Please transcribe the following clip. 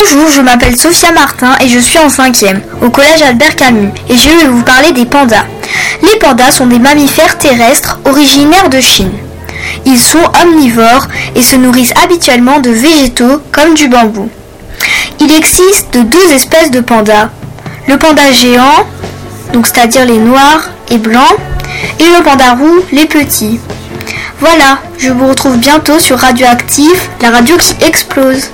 Bonjour, je m'appelle Sophia Martin et je suis en cinquième au collège Albert Camus et je vais vous parler des pandas. Les pandas sont des mammifères terrestres originaires de Chine. Ils sont omnivores et se nourrissent habituellement de végétaux comme du bambou. Il existe deux espèces de pandas. Le panda géant, donc c'est-à-dire les noirs et blancs, et le panda roux, les petits. Voilà, je vous retrouve bientôt sur Radioactive, la radio qui explose.